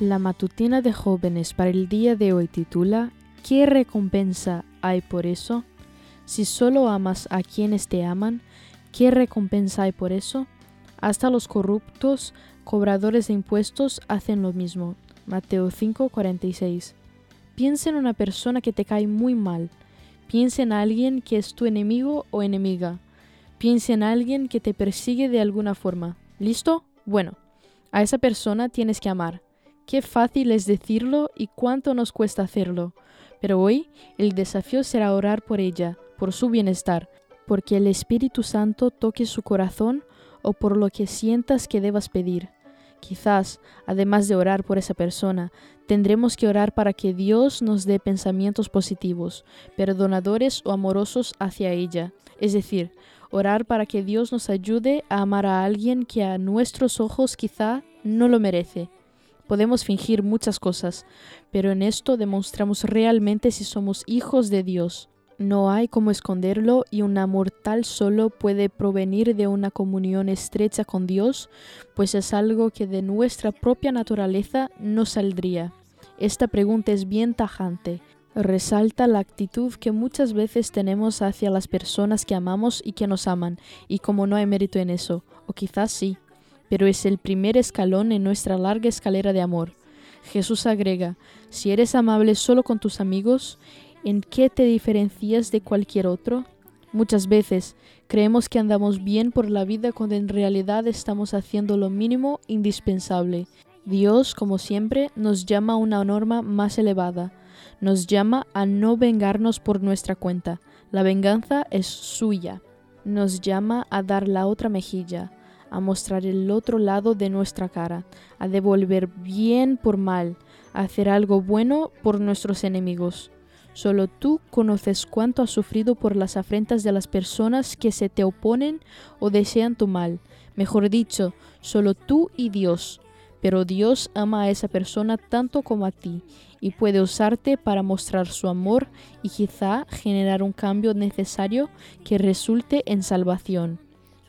La matutina de jóvenes para el día de hoy titula ¿Qué recompensa hay por eso? Si solo amas a quienes te aman, ¿qué recompensa hay por eso? Hasta los corruptos, cobradores de impuestos, hacen lo mismo. Mateo 5:46. Piensa en una persona que te cae muy mal. Piensa en alguien que es tu enemigo o enemiga. Piensa en alguien que te persigue de alguna forma. ¿Listo? Bueno, a esa persona tienes que amar. Qué fácil es decirlo y cuánto nos cuesta hacerlo. Pero hoy el desafío será orar por ella, por su bienestar, porque el Espíritu Santo toque su corazón o por lo que sientas que debas pedir. Quizás, además de orar por esa persona, tendremos que orar para que Dios nos dé pensamientos positivos, perdonadores o amorosos hacia ella. Es decir, orar para que Dios nos ayude a amar a alguien que a nuestros ojos quizá no lo merece. Podemos fingir muchas cosas, pero en esto demostramos realmente si somos hijos de Dios. No hay como esconderlo y un amor tal solo puede provenir de una comunión estrecha con Dios, pues es algo que de nuestra propia naturaleza no saldría. Esta pregunta es bien tajante. Resalta la actitud que muchas veces tenemos hacia las personas que amamos y que nos aman, y como no hay mérito en eso, o quizás sí pero es el primer escalón en nuestra larga escalera de amor. Jesús agrega, si eres amable solo con tus amigos, ¿en qué te diferencias de cualquier otro? Muchas veces creemos que andamos bien por la vida cuando en realidad estamos haciendo lo mínimo indispensable. Dios, como siempre, nos llama a una norma más elevada. Nos llama a no vengarnos por nuestra cuenta. La venganza es suya. Nos llama a dar la otra mejilla, a mostrar el otro lado de nuestra cara, a devolver bien por mal, a hacer algo bueno por nuestros enemigos. Solo tú conoces cuánto has sufrido por las afrentas de las personas que se te oponen o desean tu mal. Mejor dicho, solo tú y Dios. Pero Dios ama a esa persona tanto como a ti y puede usarte para mostrar su amor y quizá generar un cambio necesario que resulte en salvación.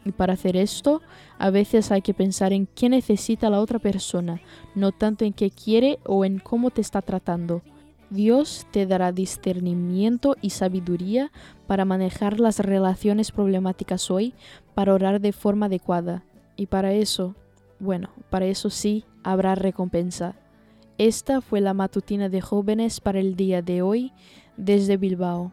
Y para hacer esto, a veces hay que pensar en qué necesita la otra persona, no tanto en qué quiere o en cómo te está tratando. Dios te dará discernimiento y sabiduría para manejar las relaciones problemáticas hoy, para orar de forma adecuada. Y para eso, bueno, para eso sí habrá recompensa. Esta fue la matutina de jóvenes para el día de hoy desde Bilbao.